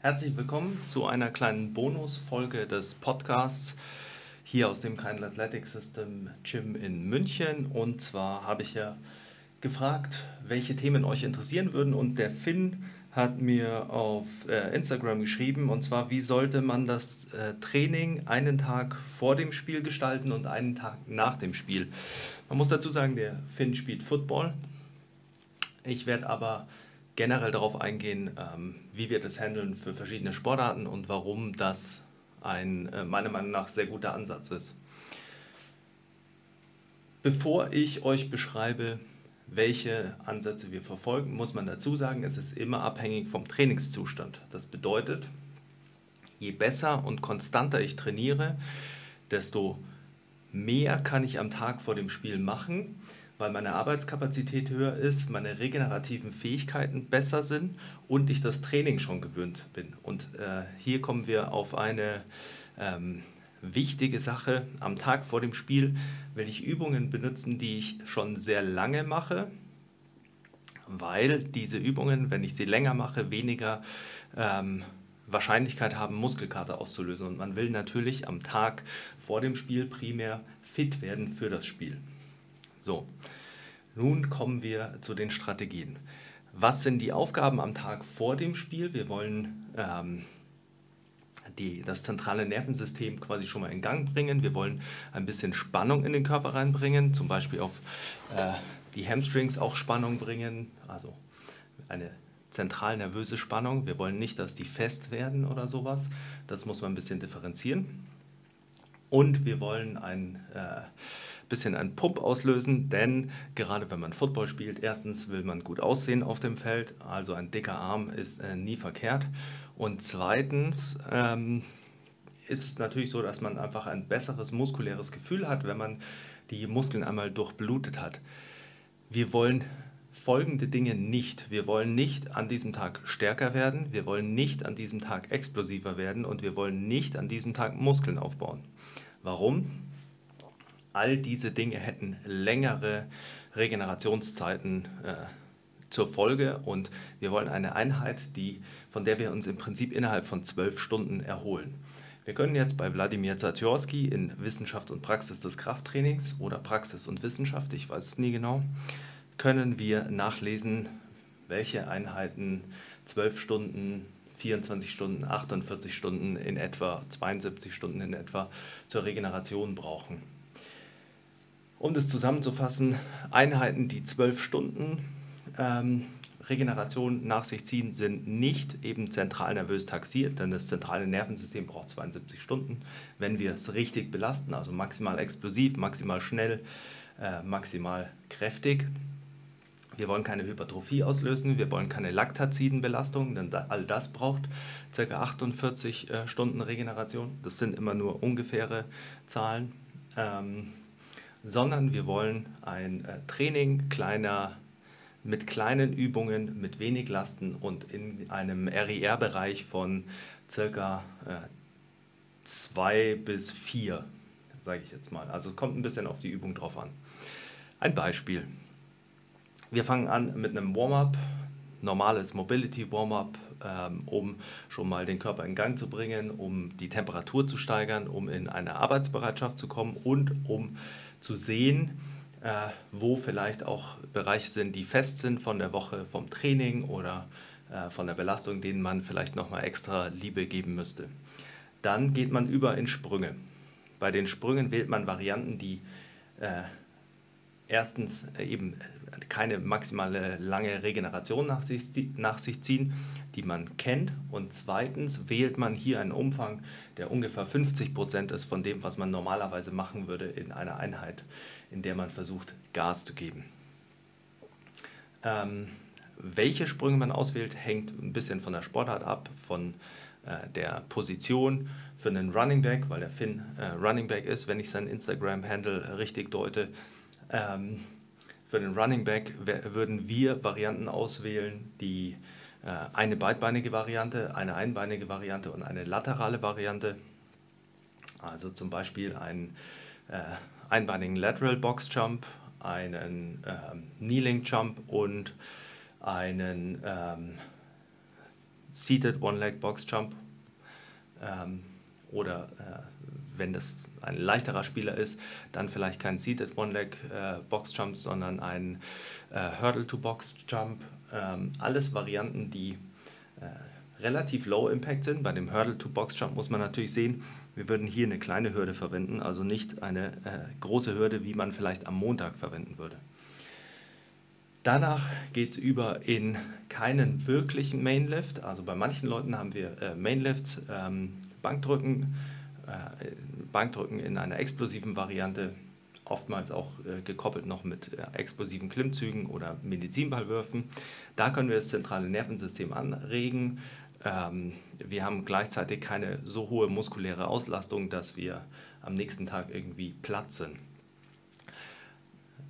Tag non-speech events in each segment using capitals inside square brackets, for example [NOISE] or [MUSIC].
Herzlich willkommen zu einer kleinen Bonusfolge des Podcasts hier aus dem Kind Athletic System Gym in München. Und zwar habe ich ja gefragt, welche Themen euch interessieren würden. Und der Finn hat mir auf äh, Instagram geschrieben, und zwar, wie sollte man das äh, Training einen Tag vor dem Spiel gestalten und einen Tag nach dem Spiel. Man muss dazu sagen, der Finn spielt Football. Ich werde aber generell darauf eingehen, ähm, wie wir das handeln für verschiedene Sportarten und warum das ein äh, meiner Meinung nach sehr guter Ansatz ist. Bevor ich euch beschreibe, welche Ansätze wir verfolgen, muss man dazu sagen, es ist immer abhängig vom Trainingszustand. Das bedeutet, je besser und konstanter ich trainiere, desto mehr kann ich am Tag vor dem Spiel machen, weil meine Arbeitskapazität höher ist, meine regenerativen Fähigkeiten besser sind und ich das Training schon gewöhnt bin. Und äh, hier kommen wir auf eine ähm, wichtige Sache. Am Tag vor dem Spiel will ich Übungen benutzen, die ich schon sehr lange mache, weil diese Übungen, wenn ich sie länger mache, weniger ähm, Wahrscheinlichkeit haben, Muskelkater auszulösen. Und man will natürlich am Tag vor dem Spiel primär fit werden für das Spiel. So, nun kommen wir zu den Strategien. Was sind die Aufgaben am Tag vor dem Spiel? Wir wollen ähm, die, das zentrale Nervensystem quasi schon mal in Gang bringen. Wir wollen ein bisschen Spannung in den Körper reinbringen, zum Beispiel auf äh, die Hamstrings auch Spannung bringen, also eine zentral nervöse Spannung. Wir wollen nicht, dass die fest werden oder sowas. Das muss man ein bisschen differenzieren. Und wir wollen ein äh, bisschen einen Pump auslösen, denn gerade wenn man Football spielt, erstens will man gut aussehen auf dem Feld, also ein dicker Arm ist äh, nie verkehrt. Und zweitens ähm, ist es natürlich so, dass man einfach ein besseres muskuläres Gefühl hat, wenn man die Muskeln einmal durchblutet hat. Wir wollen folgende Dinge nicht. Wir wollen nicht an diesem Tag stärker werden, wir wollen nicht an diesem Tag explosiver werden und wir wollen nicht an diesem Tag Muskeln aufbauen. Warum? All diese Dinge hätten längere Regenerationszeiten äh, zur Folge und wir wollen eine Einheit, die, von der wir uns im Prinzip innerhalb von zwölf Stunden erholen. Wir können jetzt bei Wladimir Zatjorski in Wissenschaft und Praxis des Krafttrainings oder Praxis und Wissenschaft, ich weiß es nie genau, können wir nachlesen, welche Einheiten 12 Stunden, 24 Stunden, 48 Stunden in etwa, 72 Stunden in etwa zur Regeneration brauchen. Um das zusammenzufassen, Einheiten, die 12 Stunden ähm, Regeneration nach sich ziehen, sind nicht eben zentral nervös taxiert, denn das zentrale Nervensystem braucht 72 Stunden. Wenn wir es richtig belasten, also maximal explosiv, maximal schnell, äh, maximal kräftig, wir wollen keine Hypertrophie auslösen, wir wollen keine Laktazidenbelastung, denn all das braucht ca. 48 äh, Stunden Regeneration. Das sind immer nur ungefähre Zahlen. Ähm, sondern wir wollen ein äh, Training kleiner, mit kleinen Übungen, mit wenig Lasten und in einem RIR-Bereich von ca. 2 äh, bis 4, sage ich jetzt mal. Also kommt ein bisschen auf die Übung drauf an. Ein Beispiel. Wir fangen an mit einem Warm-up, normales Mobility Warm-up, ähm, um schon mal den Körper in Gang zu bringen, um die Temperatur zu steigern, um in eine Arbeitsbereitschaft zu kommen und um zu sehen, äh, wo vielleicht auch Bereiche sind, die fest sind von der Woche vom Training oder äh, von der Belastung, denen man vielleicht nochmal extra Liebe geben müsste. Dann geht man über in Sprünge. Bei den Sprüngen wählt man Varianten, die äh, erstens eben keine maximale lange Regeneration nach sich, nach sich ziehen, die man kennt. Und zweitens wählt man hier einen Umfang, der ungefähr 50 Prozent ist von dem, was man normalerweise machen würde in einer Einheit, in der man versucht, Gas zu geben. Ähm, welche Sprünge man auswählt, hängt ein bisschen von der Sportart ab, von äh, der Position für einen Running Back, weil der Finn äh, Running Back ist, wenn ich sein Instagram-Handle richtig deute ähm, für den Running Back würden wir Varianten auswählen, die äh, eine beidbeinige Variante, eine einbeinige Variante und eine laterale Variante. Also zum Beispiel einen äh, einbeinigen Lateral Box Jump, einen ähm, Kneeling Jump und einen ähm, Seated One-Leg Box Jump ähm, oder äh, wenn das ein leichterer Spieler ist, dann vielleicht kein Seated One-Leg äh, Box Jump, sondern ein äh, Hurdle to Box Jump. Ähm, alles Varianten, die äh, relativ low impact sind. Bei dem Hurdle to Box Jump muss man natürlich sehen, wir würden hier eine kleine Hürde verwenden, also nicht eine äh, große Hürde, wie man vielleicht am Montag verwenden würde. Danach geht es über in keinen wirklichen Mainlift. Also bei manchen Leuten haben wir äh, Mainlifts, ähm, Bankdrücken, Bankdrücken in einer explosiven Variante, oftmals auch äh, gekoppelt noch mit äh, explosiven Klimmzügen oder Medizinballwürfen. Da können wir das zentrale Nervensystem anregen. Ähm, wir haben gleichzeitig keine so hohe muskuläre Auslastung, dass wir am nächsten Tag irgendwie platt sind.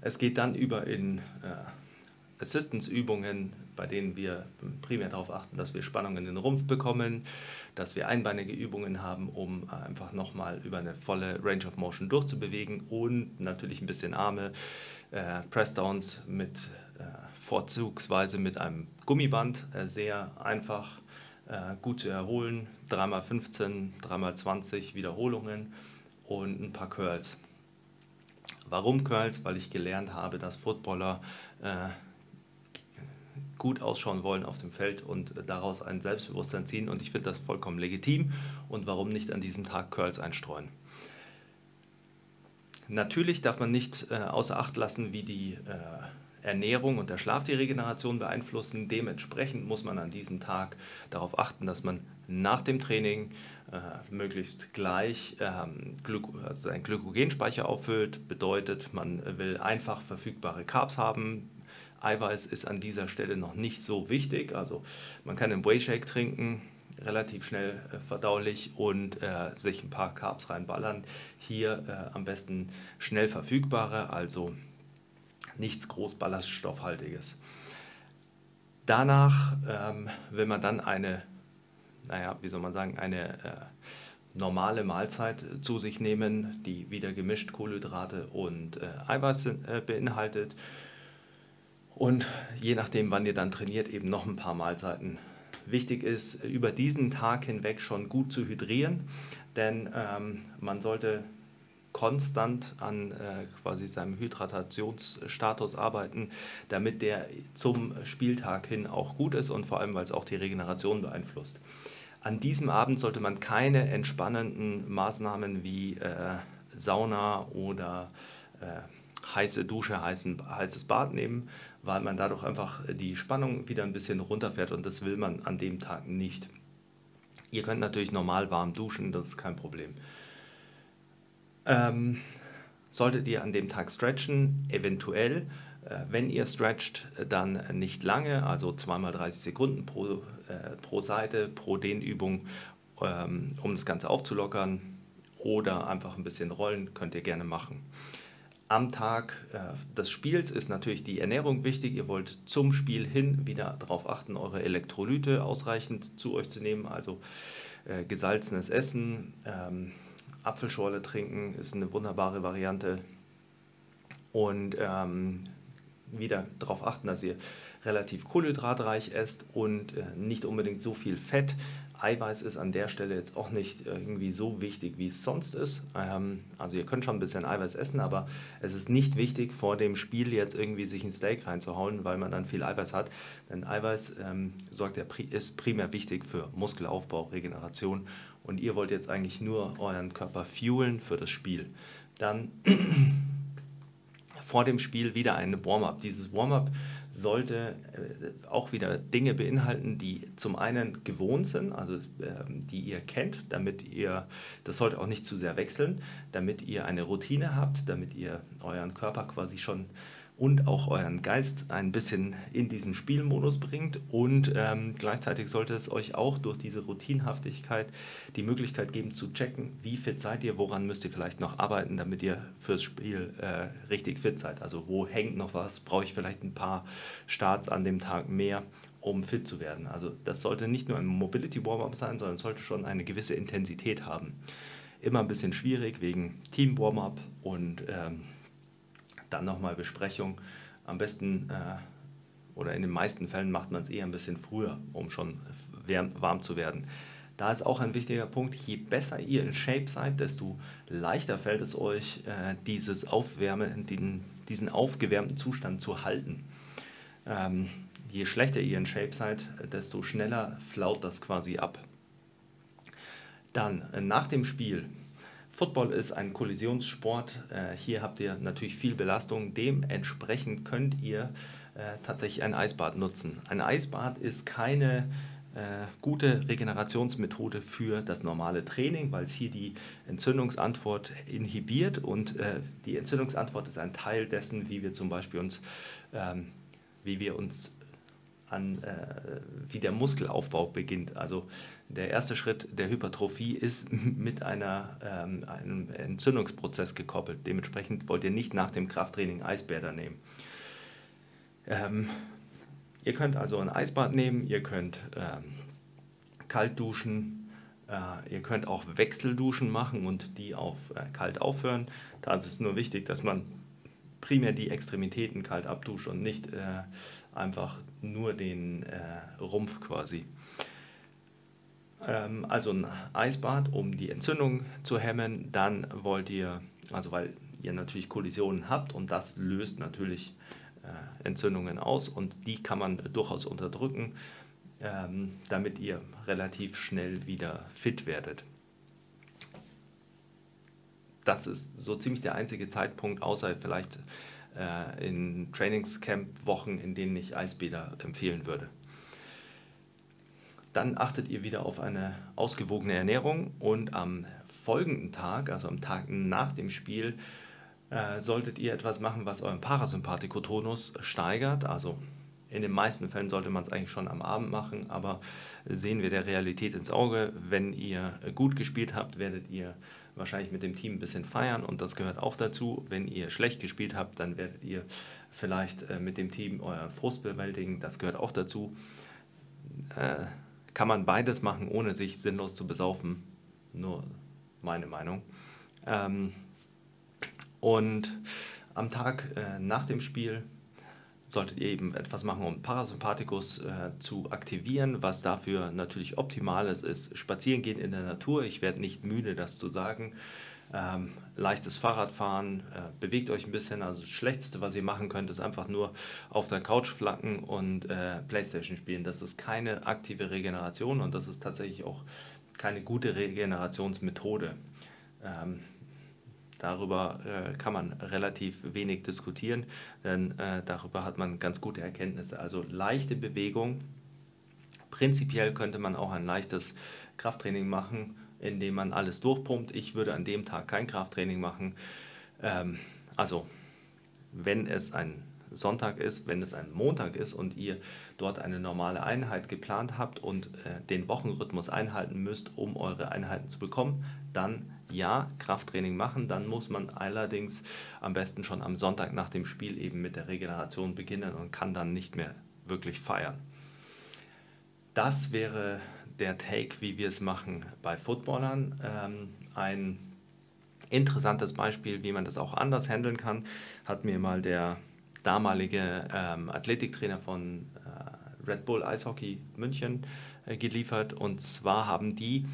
Es geht dann über in Assistance-Übungen, bei denen wir primär darauf achten, dass wir Spannung in den Rumpf bekommen, dass wir einbeinige Übungen haben, um einfach nochmal über eine volle Range of Motion durchzubewegen und natürlich ein bisschen Arme, äh, Pressdowns mit äh, vorzugsweise mit einem Gummiband, äh, sehr einfach, äh, gut zu erholen, 3x15, 3x20 Wiederholungen und ein paar Curls. Warum Curls? Weil ich gelernt habe, dass Footballer äh, gut ausschauen wollen auf dem Feld und daraus ein Selbstbewusstsein ziehen. Und ich finde das vollkommen legitim. Und warum nicht an diesem Tag Curls einstreuen? Natürlich darf man nicht äh, außer Acht lassen, wie die äh, Ernährung und der Schlaf die Regeneration beeinflussen. Dementsprechend muss man an diesem Tag darauf achten, dass man nach dem Training äh, möglichst gleich ähm, also einen Glykogenspeicher auffüllt. Bedeutet, man will einfach verfügbare Carbs haben, Eiweiß ist an dieser Stelle noch nicht so wichtig. Also man kann einen Whey Shake trinken, relativ schnell äh, verdaulich und äh, sich ein paar Carbs reinballern. Hier äh, am besten schnell verfügbare, also nichts groß ballaststoffhaltiges. Danach ähm, will man dann eine, naja, wie soll man sagen, eine äh, normale Mahlzeit zu sich nehmen, die wieder gemischt Kohlenhydrate und äh, Eiweiß äh, beinhaltet und je nachdem, wann ihr dann trainiert, eben noch ein paar Mahlzeiten. Wichtig ist, über diesen Tag hinweg schon gut zu hydrieren, denn ähm, man sollte konstant an äh, quasi seinem Hydratationsstatus arbeiten, damit der zum Spieltag hin auch gut ist und vor allem, weil es auch die Regeneration beeinflusst. An diesem Abend sollte man keine entspannenden Maßnahmen wie äh, Sauna oder äh, heiße Dusche, heißen, heißes Bad nehmen, weil man dadurch einfach die Spannung wieder ein bisschen runterfährt und das will man an dem Tag nicht. Ihr könnt natürlich normal warm duschen, das ist kein Problem. Ähm, solltet ihr an dem Tag stretchen, eventuell, äh, wenn ihr stretcht, dann nicht lange, also zweimal 30 Sekunden pro, äh, pro Seite, pro Dehnübung, ähm, um das Ganze aufzulockern oder einfach ein bisschen rollen, könnt ihr gerne machen am Tag äh, des Spiels ist natürlich die Ernährung wichtig. Ihr wollt zum Spiel hin wieder darauf achten, eure Elektrolyte ausreichend zu euch zu nehmen. Also äh, gesalzenes Essen, ähm, Apfelschorle trinken ist eine wunderbare Variante. Und ähm, wieder darauf achten, dass ihr relativ kohlenhydratreich esst und äh, nicht unbedingt so viel Fett. Eiweiß ist an der Stelle jetzt auch nicht irgendwie so wichtig, wie es sonst ist. Ähm, also ihr könnt schon ein bisschen Eiweiß essen, aber es ist nicht wichtig, vor dem Spiel jetzt irgendwie sich ein Steak reinzuhauen, weil man dann viel Eiweiß hat. Denn Eiweiß ähm, sorgt ja, ist primär wichtig für Muskelaufbau, Regeneration und ihr wollt jetzt eigentlich nur euren Körper fuelen für das Spiel. Dann [CLEARS THROAT] vor dem Spiel wieder ein Warm-up. Dieses Warm-up sollte äh, auch wieder Dinge beinhalten, die zum einen gewohnt sind, also äh, die ihr kennt, damit ihr, das sollte auch nicht zu sehr wechseln, damit ihr eine Routine habt, damit ihr euren Körper quasi schon und auch euren Geist ein bisschen in diesen Spielmodus bringt. Und ähm, gleichzeitig sollte es euch auch durch diese Routinhaftigkeit die Möglichkeit geben zu checken, wie fit seid ihr, woran müsst ihr vielleicht noch arbeiten, damit ihr fürs Spiel äh, richtig fit seid. Also wo hängt noch was, brauche ich vielleicht ein paar Starts an dem Tag mehr, um fit zu werden. Also das sollte nicht nur ein Mobility Warm-up sein, sondern sollte schon eine gewisse Intensität haben. Immer ein bisschen schwierig wegen Team Warm-up und ähm, dann nochmal Besprechung. Am besten äh, oder in den meisten Fällen macht man es eher ein bisschen früher, um schon warm zu werden. Da ist auch ein wichtiger Punkt, je besser ihr in Shape seid, desto leichter fällt es euch, äh, dieses Aufwärmen, den, diesen aufgewärmten Zustand zu halten. Ähm, je schlechter ihr in Shape seid, desto schneller flaut das quasi ab. Dann äh, nach dem Spiel. Football ist ein Kollisionssport. Äh, hier habt ihr natürlich viel Belastung. Dementsprechend könnt ihr äh, tatsächlich ein Eisbad nutzen. Ein Eisbad ist keine äh, gute Regenerationsmethode für das normale Training, weil es hier die Entzündungsantwort inhibiert und die Entzündungsantwort ist ein Teil dessen, wie wir zum Beispiel uns, ähm, wie wir uns an, äh, wie der Muskelaufbau beginnt. Also der erste Schritt der Hypertrophie ist [LAUGHS] mit einer, ähm, einem Entzündungsprozess gekoppelt. Dementsprechend wollt ihr nicht nach dem Krafttraining Eisbäder nehmen. Ähm, Ihr könnt also ein Eisbad nehmen, ihr könnt ähm, kalt duschen, äh, ihr könnt auch Wechselduschen machen und die auf äh, kalt aufhören. Da ist es nur wichtig, dass man primär die Extremitäten kalt abduscht und nicht äh, einfach nur den äh, Rumpf quasi. Ähm, also ein Eisbad, um die Entzündung zu hemmen. Dann wollt ihr, also weil ihr natürlich Kollisionen habt und das löst natürlich äh, Entzündungen aus und die kann man durchaus unterdrücken, ähm, damit ihr relativ schnell wieder fit werdet. Das ist so ziemlich der einzige Zeitpunkt, außer vielleicht äh, in Trainingscamp-Wochen, in denen ich Eisbäder empfehlen würde. Dann achtet ihr wieder auf eine ausgewogene Ernährung und am folgenden Tag, also am Tag nach dem Spiel, äh, solltet ihr etwas machen, was euren Parasympathikotonus steigert. Also in den meisten Fällen sollte man es eigentlich schon am Abend machen, aber sehen wir der Realität ins Auge. Wenn ihr gut gespielt habt, werdet ihr wahrscheinlich mit dem Team ein bisschen feiern und das gehört auch dazu. Wenn ihr schlecht gespielt habt, dann werdet ihr vielleicht äh, mit dem Team euren Frust bewältigen, das gehört auch dazu. Äh, kann man beides machen, ohne sich sinnlos zu besaufen. Nur meine Meinung. Ähm, und am Tag äh, nach dem Spiel solltet ihr eben etwas machen, um Parasympathikus äh, zu aktivieren. Was dafür natürlich optimal ist, ist spazieren gehen in der Natur. Ich werde nicht müde, das zu sagen. Ähm, leichtes Fahrradfahren, äh, bewegt euch ein bisschen. Also das Schlechteste, was ihr machen könnt, ist einfach nur auf der Couch flacken und äh, Playstation spielen. Das ist keine aktive Regeneration und das ist tatsächlich auch keine gute Regenerationsmethode. Ähm, Darüber äh, kann man relativ wenig diskutieren, denn äh, darüber hat man ganz gute Erkenntnisse. Also leichte Bewegung. Prinzipiell könnte man auch ein leichtes Krafttraining machen, indem man alles durchpumpt. Ich würde an dem Tag kein Krafttraining machen. Ähm, also wenn es ein Sonntag ist, wenn es ein Montag ist und ihr dort eine normale Einheit geplant habt und äh, den Wochenrhythmus einhalten müsst, um eure Einheiten zu bekommen, dann ja, Krafttraining machen. Dann muss man allerdings am besten schon am Sonntag nach dem Spiel eben mit der Regeneration beginnen und kann dann nicht mehr wirklich feiern. Das wäre der Take, wie wir es machen bei Footballern. Ähm, ein interessantes Beispiel, wie man das auch anders handeln kann, hat mir mal der damalige ähm, Athletiktrainer von äh, Red Bull Eishockey München äh, geliefert. Und zwar haben die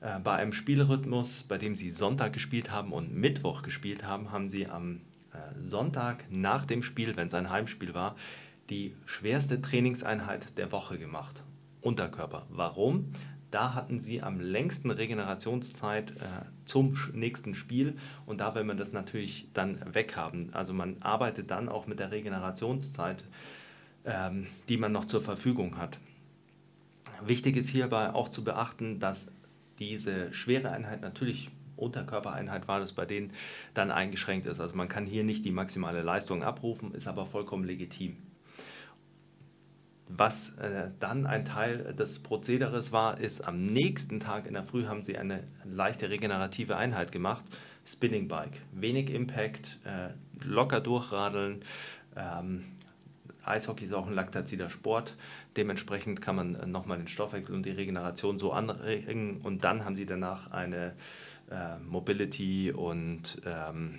äh, bei einem Spielrhythmus, bei dem sie Sonntag gespielt haben und Mittwoch gespielt haben, haben sie am äh, Sonntag nach dem Spiel, wenn es ein Heimspiel war, die schwerste Trainingseinheit der Woche gemacht. Unterkörper. Warum? Da hatten sie am längsten Regenerationszeit äh, zum nächsten Spiel und da will man das natürlich dann weghaben. Also man arbeitet dann auch mit der Regenerationszeit, ähm, die man noch zur Verfügung hat. Wichtig ist hierbei auch zu beachten, dass diese schwere Einheit natürlich Unterkörpereinheit war das bei denen dann eingeschränkt ist. Also man kann hier nicht die maximale Leistung abrufen, ist aber vollkommen legitim. Was äh, dann ein Teil des Prozederes war, ist am nächsten Tag in der Früh haben sie eine leichte regenerative Einheit gemacht. Spinning Bike. Wenig Impact, äh, locker durchradeln. Ähm, Eishockey ist auch ein laktazider Sport. Dementsprechend kann man äh, nochmal den Stoffwechsel und die Regeneration so anregen. Und dann haben sie danach eine äh, Mobility und ähm,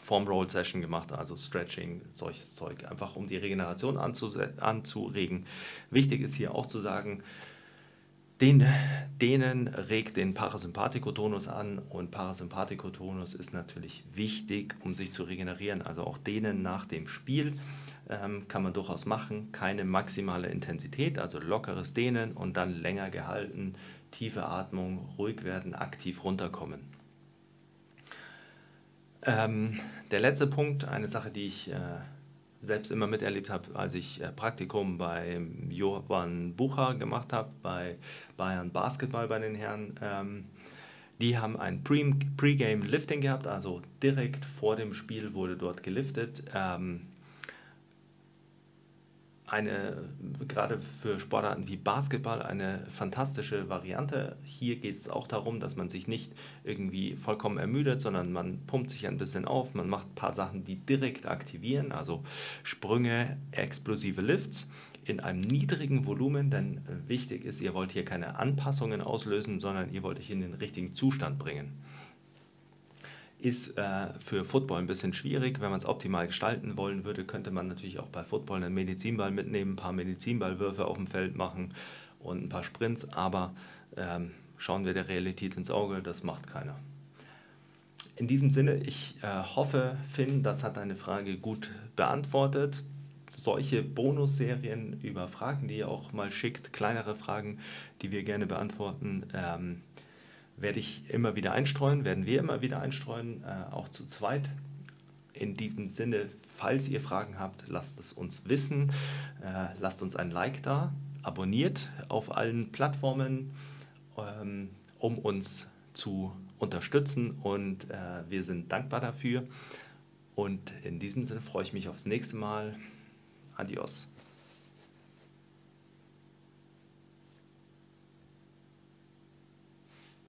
Form Roll Session gemacht, also Stretching, solches Zeug, einfach um die Regeneration anzuregen. Wichtig ist hier auch zu sagen, den, denen regt den Parasympathikotonus an und Parasympathikotonus ist natürlich wichtig, um sich zu regenerieren. Also auch denen nach dem Spiel ähm, kann man durchaus machen. Keine maximale Intensität, also lockeres Dehnen und dann länger gehalten, tiefe Atmung, ruhig werden, aktiv runterkommen. Ähm, der letzte Punkt, eine Sache, die ich äh, selbst immer miterlebt habe, als ich äh, Praktikum bei Johann Bucher gemacht habe, bei Bayern Basketball bei den Herren. Ähm, die haben ein Pre-Game Lifting gehabt, also direkt vor dem Spiel wurde dort geliftet. Ähm, eine, gerade für Sportarten wie Basketball, eine fantastische Variante. Hier geht es auch darum, dass man sich nicht irgendwie vollkommen ermüdet, sondern man pumpt sich ein bisschen auf, man macht ein paar Sachen, die direkt aktivieren, also Sprünge, explosive Lifts in einem niedrigen Volumen, denn äh, wichtig ist, ihr wollt hier keine Anpassungen auslösen, sondern ihr wollt euch in den richtigen Zustand bringen ist äh, für Football ein bisschen schwierig. Wenn man es optimal gestalten wollen würde, könnte man natürlich auch bei Football einen Medizinball mitnehmen, ein paar Medizinballwürfe auf dem Feld machen und ein paar Sprints, aber ähm, schauen wir der Realität ins Auge, das macht keiner. In diesem Sinne, ich äh, hoffe, Finn, das hat deine Frage gut beantwortet. Solche Bonusserien über Fragen, die ihr auch mal schickt, kleinere Fragen, die wir gerne beantworten, ähm, werde ich immer wieder einstreuen, werden wir immer wieder einstreuen, äh, auch zu zweit. In diesem Sinne, falls ihr Fragen habt, lasst es uns wissen. Äh, lasst uns ein Like da, abonniert auf allen Plattformen, ähm, um uns zu unterstützen und äh, wir sind dankbar dafür. Und in diesem Sinne freue ich mich aufs nächste Mal. Adios.